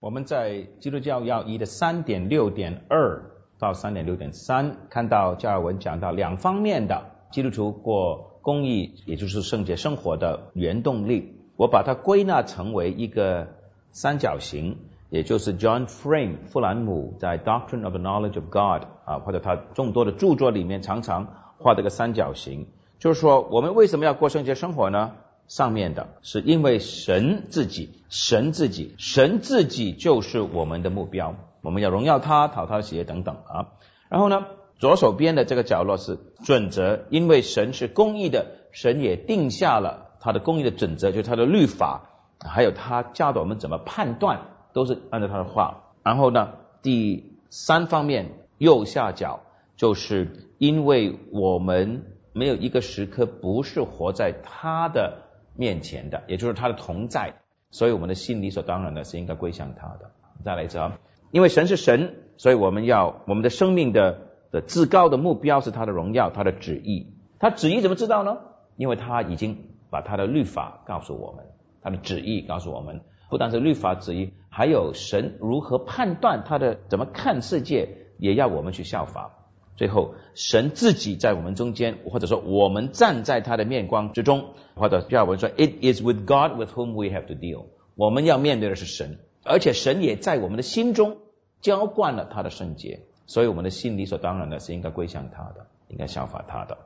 我们在基督教要义的三点六点二到三点六点三看到加尔文讲到两方面的基督徒过公益，也就是圣洁生活的原动力。我把它归纳成为一个三角形，也就是 John Frame 富兰姆在 Doctrine of the Knowledge of God 啊，或者他众多的著作里面常常画这个三角形，就是说我们为什么要过圣洁生活呢？上面的是因为神自己，神自己，神自己就是我们的目标，我们要荣耀他，讨他的喜悦等等啊。然后呢，左手边的这个角落是准则，因为神是公义的，神也定下了他的公义的准则，就是他的律法，还有他教导我们怎么判断，都是按照他的话。然后呢，第三方面右下角就是因为我们没有一个时刻不是活在他的。面前的，也就是他的同在，所以我们的心理所当然的是应该归向他的。再来一次啊，因为神是神，所以我们要我们的生命的的至高的目标是他的荣耀，他的旨意。他旨意怎么知道呢？因为他已经把他的律法告诉我们，他的旨意告诉我们，不但是律法旨意，还有神如何判断他的怎么看世界，也要我们去效法。最后，神自己在我们中间，或者说我们站在他的面光之中，或者要我们说，It is with God with whom we have to deal。我们要面对的是神，而且神也在我们的心中浇灌了他的圣洁，所以我们的心理所当然的是应该归向他的，应该效法他的。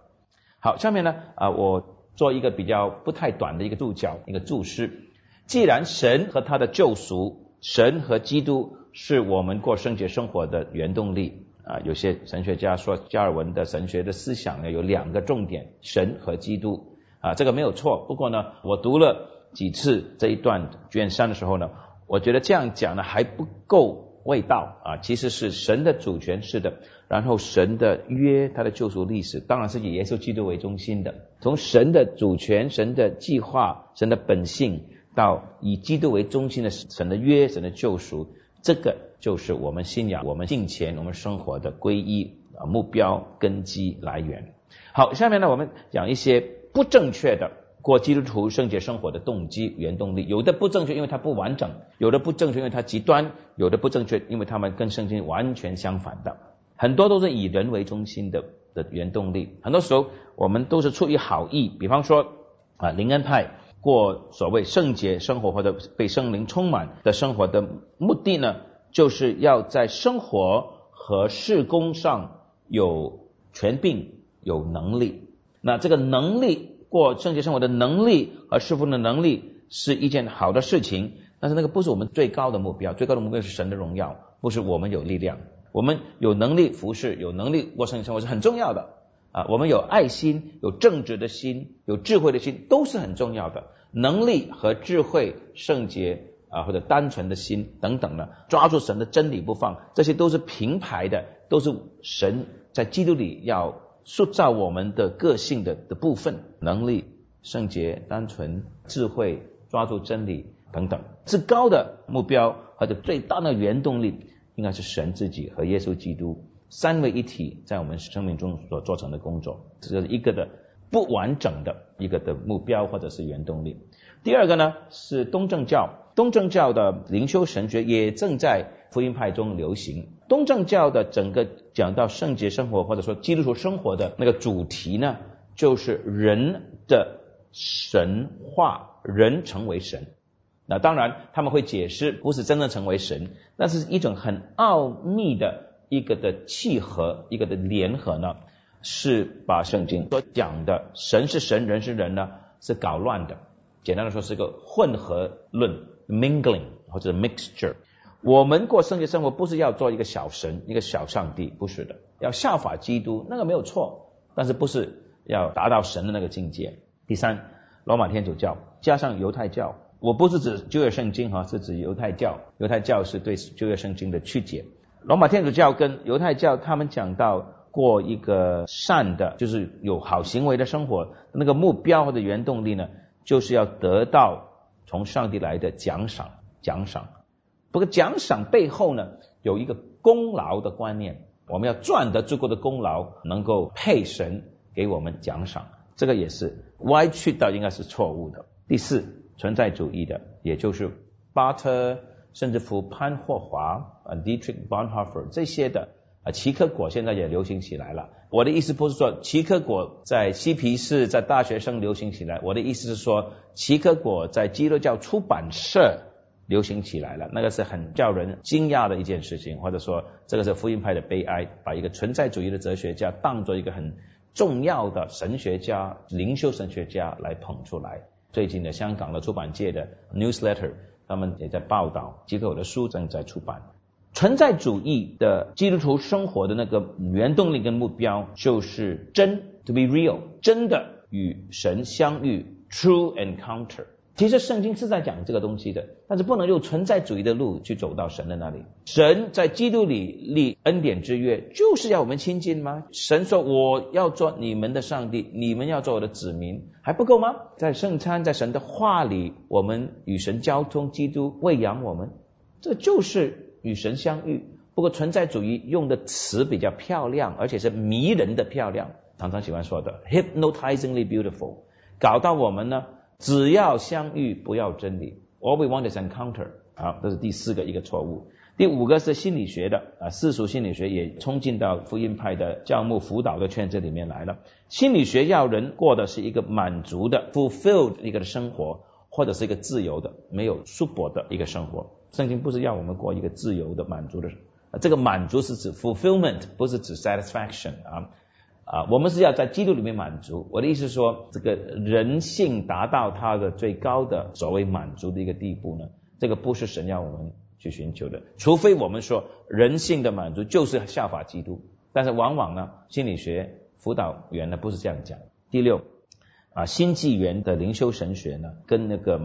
好，下面呢啊，我做一个比较不太短的一个注脚，一个注释。既然神和他的救赎，神和基督是我们过圣洁生活的原动力。啊，有些神学家说加尔文的神学的思想呢有两个重点，神和基督啊，这个没有错。不过呢，我读了几次这一段卷三的时候呢，我觉得这样讲呢还不够味道啊。其实是神的主权是的，然后神的约，他的救赎历史，当然是以耶稣基督为中心的。从神的主权、神的计划、神的本性，到以基督为中心的神的约、神的救赎。这个就是我们信仰、我们敬虔、我们生活的皈依啊目标根基来源。好，下面呢我们讲一些不正确的过基督徒圣洁生活的动机原动力。有的不正确，因为它不完整；有的不正确，因为它极端；有的不正确，因为他们跟圣经完全相反的。很多都是以人为中心的的原动力。很多时候我们都是出于好意，比方说啊灵恩派。过所谓圣洁生活或者被圣灵充满的生活的目的呢，就是要在生活和事工上有权柄、有能力。那这个能力过圣洁生活的能力和侍奉的能力是一件好的事情，但是那个不是我们最高的目标。最高的目标是神的荣耀，不是我们有力量。我们有能力服侍，有能力过圣洁生活是很重要的。啊，我们有爱心、有正直的心、有智慧的心，都是很重要的。能力和智慧、圣洁啊，或者单纯的心等等呢，抓住神的真理不放，这些都是平排的，都是神在基督里要塑造我们的个性的的部分。能力、圣洁、单纯、智慧、抓住真理等等，至高的目标或者最大的原动力，应该是神自己和耶稣基督。三位一体在我们生命中所做成的工作，这是一个的不完整的一个的目标或者是原动力。第二个呢是东正教，东正教的灵修神学也正在福音派中流行。东正教的整个讲到圣洁生活或者说基督徒生活的那个主题呢，就是人的神化，人成为神。那当然他们会解释，不是真正成为神，那是一种很奥秘的。一个的契合，一个的联合呢，是把圣经所讲的神是神，人是人呢，是搞乱的。简单的说，是一个混合论 （mingling） 或者 mixture。我们过圣洁生活，不是要做一个小神，一个小上帝，不是的，要效法基督，那个没有错，但是不是要达到神的那个境界。第三，罗马天主教加上犹太教，我不是指旧约圣经哈，是指犹太教，犹太教是对旧约圣经的曲解。罗马天主教跟犹太教，他们讲到过一个善的，就是有好行为的生活，那个目标或者原动力呢，就是要得到从上帝来的奖赏，奖赏。不过奖赏背后呢，有一个功劳的观念，我们要赚得足够的功劳，能够配神给我们奖赏，这个也是歪曲到应该是错误的。第四，存在主义的，也就是巴特。甚至乎潘霍华啊，Dietrich Bonhoeffer 这些的啊，奇克果现在也流行起来了。我的意思不是说奇克果在嬉皮士在大学生流行起来，我的意思是说奇克果在基督教出版社流行起来了，那个是很叫人惊讶的一件事情，或者说这个是福音派的悲哀，把一个存在主义的哲学家当做一个很重要的神学家、灵修神学家来捧出来。最近的香港的出版界的 newsletter，他们也在报道，几口的书正在出版。存在主义的基督徒生活的那个原动力跟目标就是真，to be real，真的与神相遇，true encounter。其实圣经是在讲这个东西的，但是不能用存在主义的路去走到神的那里。神在基督里立恩典之约，就是要我们亲近吗？神说我要做你们的上帝，你们要做我的子民，还不够吗？在圣餐，在神的话里，我们与神交通，基督喂养我们，这就是与神相遇。不过存在主义用的词比较漂亮，而且是迷人的漂亮，常常喜欢说的 hypnotizingly beautiful，搞到我们呢。只要相遇，不要真理。All we want is encounter。好，这是第四个一个错误。第五个是心理学的啊，世俗心理学也冲进到福音派的教牧辅导的圈子里面来了。心理学要人过的是一个满足的 fulfilled 一个的生活，或者是一个自由的没有束缚的一个生活。圣经不是要我们过一个自由的满足的，这个满足是指 fulfillment，不是指 satisfaction 啊。啊，我们是要在基督里面满足。我的意思是说，这个人性达到它的最高的所谓满足的一个地步呢，这个不是神要我们去寻求的。除非我们说人性的满足就是效法基督，但是往往呢，心理学辅导员呢不是这样讲。第六，啊，新纪元的灵修神学呢，跟那个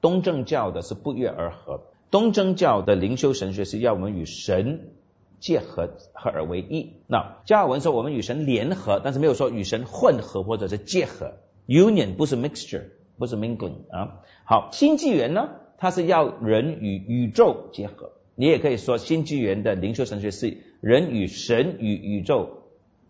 东正教的是不约而合。东正教的灵修神学是要我们与神。结合合而为一。那加尔文说我们与神联合，但是没有说与神混合或者是结合。Union 不是 mixture，不是 mingling 啊。好，新纪元呢，它是要人与宇宙结合。你也可以说新纪元的灵修神学是人与神与宇宙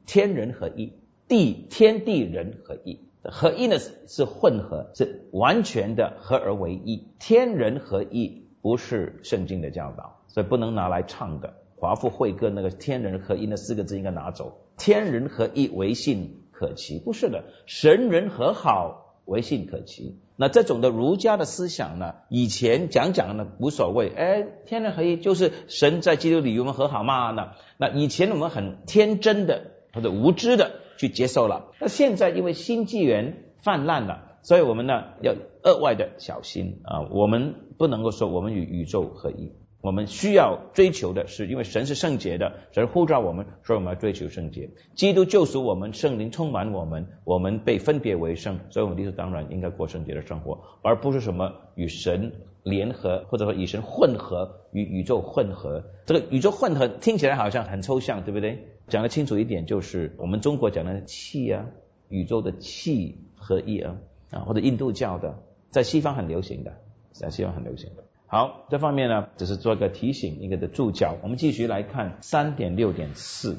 天人合一，地天地人合一。合一呢是混合，是完全的合而为一。天人合一不是圣经的教导，所以不能拿来唱的。华富会歌那个“天人合一”那四个字应该拿走，“天人合一唯信可期”不是的，“神人和好唯信可期”。那这种的儒家的思想呢，以前讲讲呢无所谓，哎，天人合一就是神在基督里与我们和好嘛。那那以前我们很天真的或者无知的去接受了，那现在因为新纪元泛滥了，所以我们呢要额外的小心啊，我们不能够说我们与宇宙合一。我们需要追求的是，因为神是圣洁的，神呼召我们，所以我们要追求圣洁。基督救赎我们，圣灵充满我们，我们被分别为圣，所以我们理所当然应该过圣洁的生活，而不是什么与神联合，或者说与神混合，与宇宙混合。这个宇宙混合听起来好像很抽象，对不对？讲得清楚一点，就是我们中国讲的气啊，宇宙的气合一啊，啊，或者印度教的，在西方很流行的，在西方很流行的。好，这方面呢，只是做一个提醒，一个的注脚。我们继续来看三点六点四，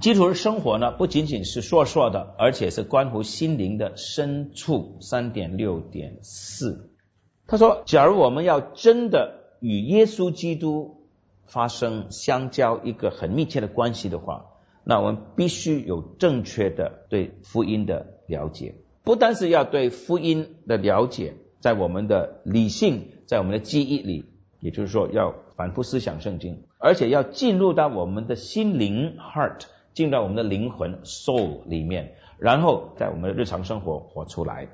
基础的生活呢，不仅仅是说说的，而且是关乎心灵的深处。三点六点四，他说，假如我们要真的与耶稣基督发生相交一个很密切的关系的话，那我们必须有正确的对福音的了解，不单是要对福音的了解。在我们的理性，在我们的记忆里，也就是说，要反复思想圣经，而且要进入到我们的心灵 （heart），进入到我们的灵魂 （soul） 里面，然后在我们的日常生活活出来。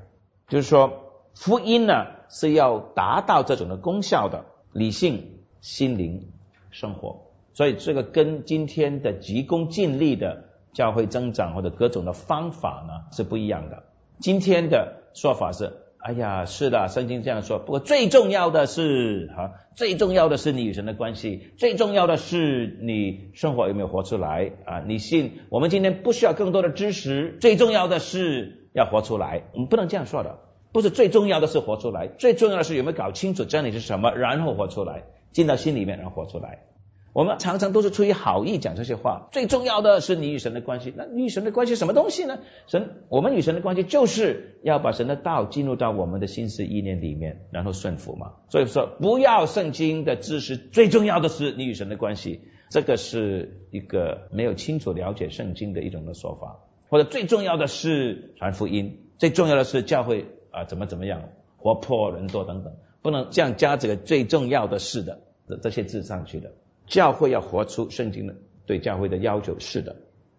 就是说，福音呢是要达到这种的功效的，理性、心灵、生活。所以这个跟今天的急功近利的教会增长或者各种的方法呢是不一样的。今天的说法是。哎呀，是的，圣经这样说。不过最重要的是，哈，最重要的是你与神的关系，最重要的是你生活有没有活出来啊？你信？我们今天不需要更多的知识，最重要的是要活出来。我们不能这样说的，不是最重要的是活出来，最重要的是有没有搞清楚真理是什么，然后活出来，进到心里面然后活出来。我们常常都是出于好意讲这些话。最重要的是你与神的关系。那你与神的关系什么东西呢？神，我们与神的关系就是要把神的道进入到我们的心思意念里面，然后顺服嘛。所以说，不要圣经的知识，最重要的是你与神的关系。这个是一个没有清楚了解圣经的一种的说法。或者最重要的是传福音，最重要的是教会啊怎么怎么样活泼人多等等，不能这样加这个最重要的是的这些字上去的。教会要活出圣经的对教会的要求，是的，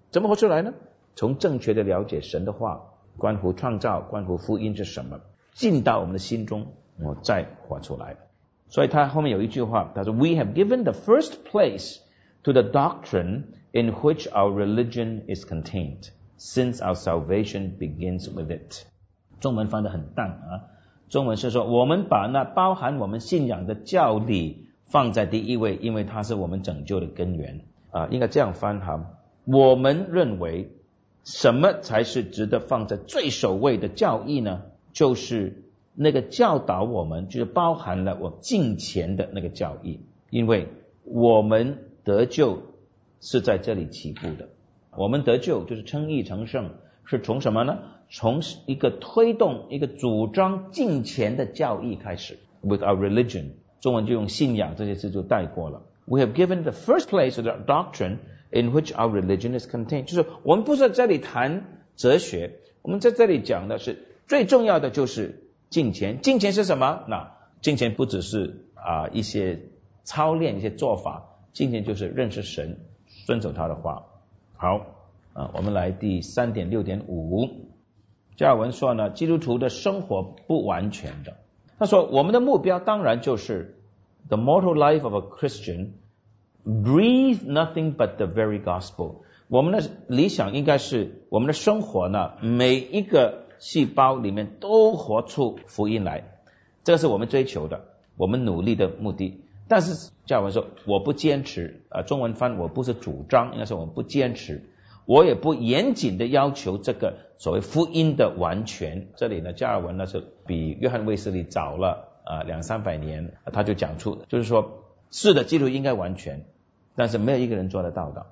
怎么活出来呢？从正确的了解神的话，关乎创造，关乎福音是什么，进到我们的心中，我再活出来。所以他后面有一句话，他说：“We have given the first place to the doctrine in which our religion is contained, since our salvation begins with it。”中文翻的很淡啊，中文是说我们把那包含我们信仰的教理。放在第一位，因为它是我们拯救的根源啊，应该这样翻哈。我们认为什么才是值得放在最首位的教义呢？就是那个教导我们，就是包含了我敬虔的那个教义，因为我们得救是在这里起步的。我们得救就是称义成圣，是从什么呢？从一个推动、一个主张敬虔的教义开始，with our religion。中文就用信仰这些字就带过了。We have given the first place to the doctrine in which our religion is contained，就是我们不是在这里谈哲学，我们在这里讲的是最重要的就是敬虔。敬虔是什么？那敬虔不只是啊一些操练一些做法，敬虔就是认识神，遵守他的话。好啊，我们来第三点六点五，加尔文说呢，基督徒的生活不完全的。他说：“我们的目标当然就是 the mortal life of a Christian breathe nothing but the very gospel。我们的理想应该是我们的生活呢，每一个细胞里面都活出福音来，这是我们追求的，我们努力的目的。但是加尔文说，我不坚持啊，中文翻我不是主张，应该是我们不坚持。”我也不严谨的要求这个所谓福音的完全。这里呢，加尔文呢是比约翰卫斯理早了啊两三百年，他就讲出，就是说，是的，基督应该完全，但是没有一个人做得到的。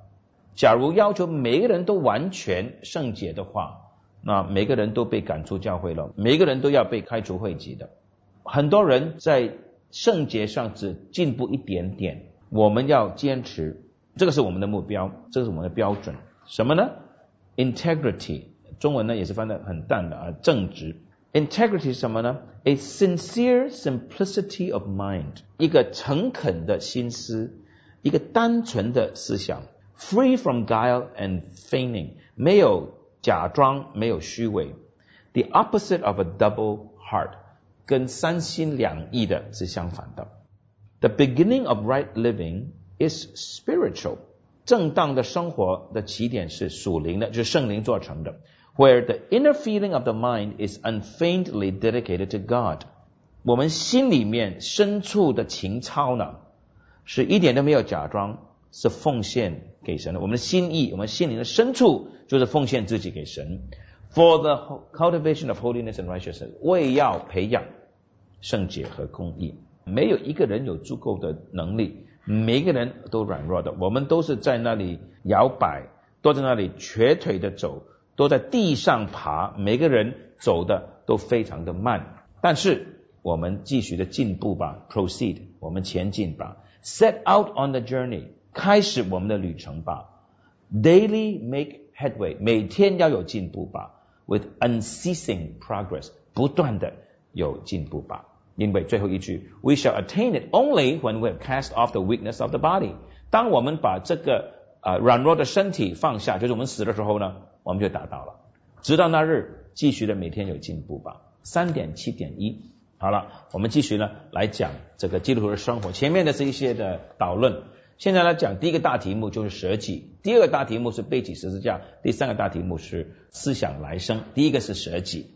假如要求每个人都完全圣洁的话，那每个人都被赶出教会了，每个人都要被开除会籍的。很多人在圣洁上只进步一点点，我们要坚持，这个是我们的目标，这是我们的标准。什么呢？Integrity，中文呢也是翻的很淡的啊，正直。Integrity 是什么呢？A sincere simplicity of mind，一个诚恳的心思，一个单纯的思想，free from guile and feigning，没有假装，没有虚伪。The opposite of a double heart，跟三心两意的是相反的。The beginning of right living is spiritual。 正当的生活的起点是属灵的，就是圣灵做成的。Where the inner feeling of the mind is unfeignedly dedicated to God，我们心里面深处的情操呢，是一点都没有假装，是奉献给神的。我们的心意，我们心灵的深处就是奉献自己给神。For the cultivation of holiness and righteousness，为要培养圣洁和公义，没有一个人有足够的能力。每个人都软弱的，我们都是在那里摇摆，都在那里瘸腿的走，都在地上爬，每个人走的都非常的慢。但是我们继续的进步吧，proceed，我们前进吧，set out on the journey，开始我们的旅程吧，daily make headway，每天要有进步吧，with unceasing progress，不断的有进步吧。因为最后一句，We shall attain it only when we have cast off the weakness of the body。当我们把这个啊软弱的身体放下，就是我们死的时候呢，我们就达到了。直到那日，继续的每天有进步吧。三点七点一，好了，我们继续呢来讲这个基督徒的生活。前面的是一些的导论，现在来讲第一个大题目就是舍己，第二个大题目是背起十字架，第三个大题目是思想来生。第一个是舍己。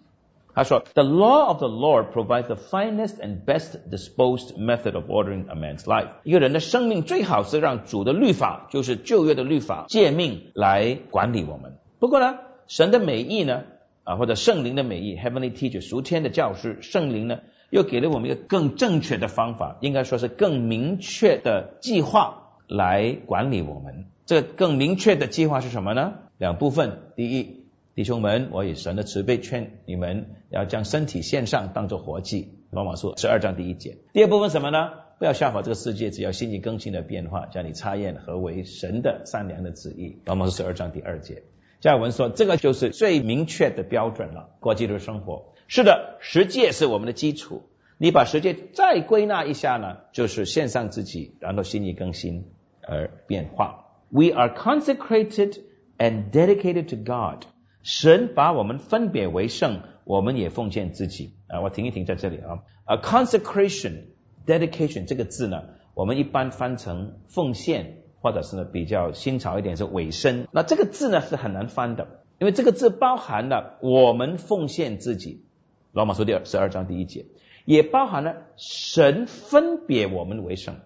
他说：“The law of the Lord provides the finest and best disposed method of ordering a man's life。一个人的生命最好是让主的律法，就是旧约的律法诫命来管理我们。不过呢，神的美意呢，啊或者圣灵的美意，Heavenly Teacher，属天的教师，圣灵呢，又给了我们一个更正确的方法，应该说是更明确的计划，来管理我们。这更明确的计划是什么呢？两部分。第一，弟兄们，我以神的慈悲劝你们要将身体献上，当做活祭。罗马书十二章第一节。第二部分什么呢？不要效法这个世界，只要心意更新的变化，叫你查验何为神的善良的旨意。罗马书十二章第二节。加尔文说，这个就是最明确的标准了。过基督生活，是的，实践是我们的基础。你把实践再归纳一下呢，就是献上自己，然后心意更新而变化。We are consecrated and dedicated to God。神把我们分别为圣，我们也奉献自己啊。我停一停在这里啊。A consecration, dedication 这个字呢，我们一般翻成奉献，或者是呢比较新潮一点是委身。那这个字呢是很难翻的，因为这个字包含了我们奉献自己。罗马书第二十二章第一节。也包含了神分别我们为圣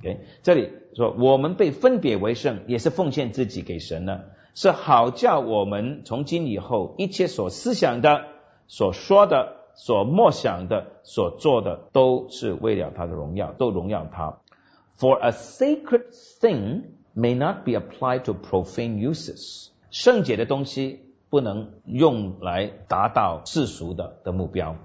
，OK，这里说我们被分别为圣，也是奉献自己给神呢，是好叫我们从今以后一切所思想的、所说的、所默想的、所做的，都是为了他的荣耀，都荣耀他。For a sacred thing may not be applied to profane uses，圣洁的东西不能用来达到世俗的的目标。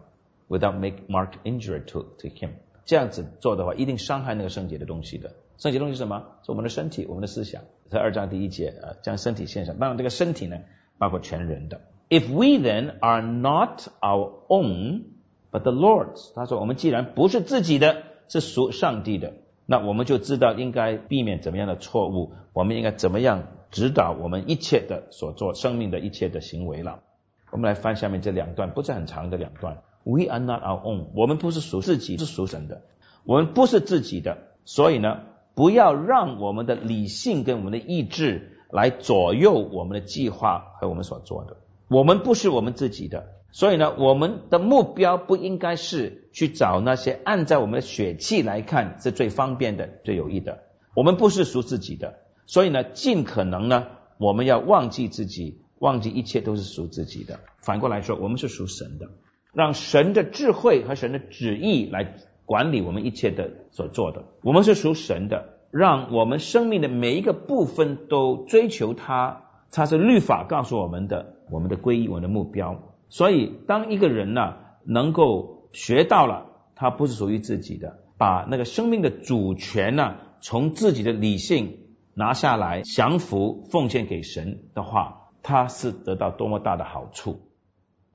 without make mark injury to to him，这样子做的话，一定伤害那个圣洁的东西的。圣洁东西是什么？是我们的身体，我们的思想。在二章第一节啊，将身体献上。当然，这个身体呢，包括全人的。If we then are not our own, but the Lord's，他说，我们既然不是自己的，是属上帝的，那我们就知道应该避免怎么样的错误，我们应该怎么样指导我们一切的所做，生命的一切的行为了。我们来翻下面这两段，不是很长的两段。We are not our own，我们不是属自己，是属神的。我们不是自己的，所以呢，不要让我们的理性跟我们的意志来左右我们的计划和我们所做的。我们不是我们自己的，所以呢，我们的目标不应该是去找那些按照我们的血气来看是最方便的、最有益的。我们不是属自己的，所以呢，尽可能呢，我们要忘记自己，忘记一切都是属自己的。反过来说，我们是属神的。让神的智慧和神的旨意来管理我们一切的所做的，我们是属神的，让我们生命的每一个部分都追求它，它是律法告诉我们的，我们的归依，我们的目标。所以，当一个人呢能够学到了，他不是属于自己的，把那个生命的主权呢从自己的理性拿下来，降服奉献给神的话，他是得到多么大的好处。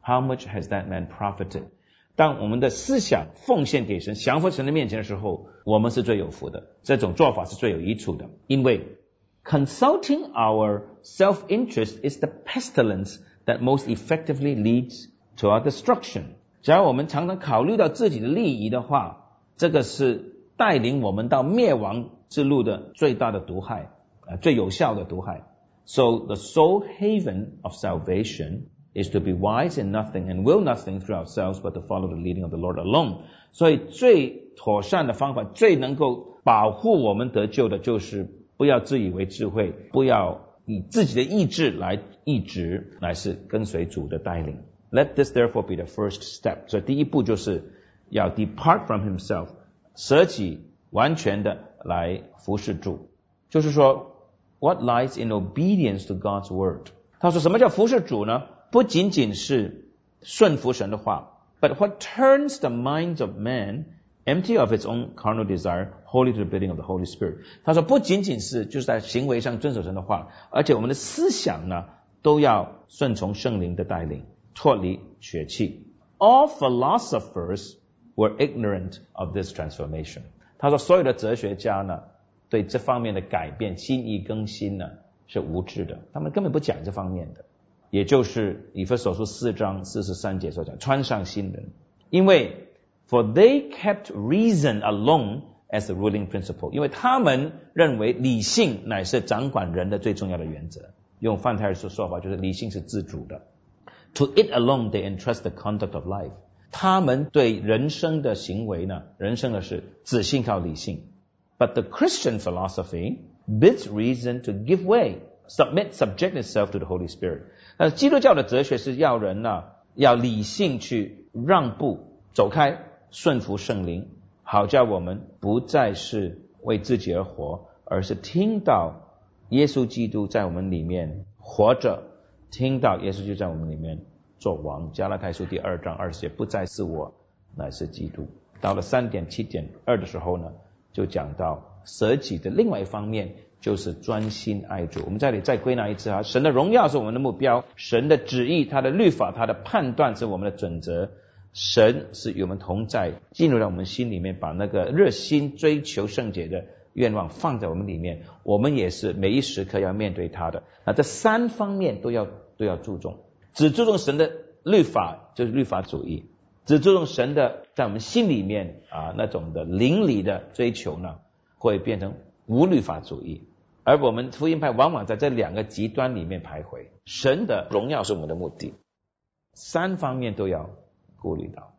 How much has that man profited？当我们的思想奉献给神、降服神的面前的时候，我们是最有福的。这种做法是最有益处的，因为 consulting our self-interest is the pestilence that most effectively leads to our destruction。只要我们常常考虑到自己的利益的话，这个是带领我们到灭亡之路的最大的毒害啊，最有效的毒害。So the sole haven of salvation is to be wise in nothing and will nothing through ourselves, but to follow the leading of the Lord alone. 所以最妥善的方法，最能够保护我们得救的，就是不要自以为智慧，不要以自己的意志来意志，乃是跟随主的带领。Let this therefore be the first step. 所以第一步就是要 depart from himself，舍己完全的来服侍主。就是说，what lies in obedience to God's word？他说什么叫服侍主呢？ 不仅仅是顺服神的话，but what turns the minds of man empty of its own carnal desire, wholly to the bidding of the Holy Spirit。他说，不仅仅是就是在行为上遵守神的话，而且我们的思想呢，都要顺从圣灵的带领，脱离血气。All philosophers were ignorant of this transformation。他说，所有的哲学家呢，对这方面的改变、心意更新呢，是无知的，他们根本不讲这方面的。也就是以弗所书四章四十三节所讲，穿上新人，因为 for they kept reason alone as the ruling principle，因为他们认为理性乃是掌管人的最重要的原则。用范泰尔说说法，就是理性是自主的。To it alone they entrust the conduct of life，他们对人生的行为呢，人生的事只信靠理性。But the Christian philosophy bids reason to give way, submit, subject itself to the Holy Spirit。呃基督教的哲学是要人呢，要理性去让步、走开、顺服圣灵，好叫我们不再是为自己而活，而是听到耶稣基督在我们里面活着，听到耶稣就在我们里面做王。加拉太书第二章二节，不再是我，乃是基督。到了三点七点二的时候呢，就讲到舍己的另外一方面，就是专心爱主。我们这里再归纳一次啊，神的荣耀是我们的目标，神的旨意、他的律法、他的判断是我们的准则。神是与我们同在，进入到我们心里面，把那个热心追求圣洁的愿望放在我们里面。我们也是每一时刻要面对他的。那这三方面都要都要注重，只注重神的律法就是律法主义。只注重神的，在我们心里面啊那种的灵里的追求呢，会变成无律法主义。而我们福音派往往在这两个极端里面徘徊。神的荣耀是我们的目的，三方面都要顾虑到。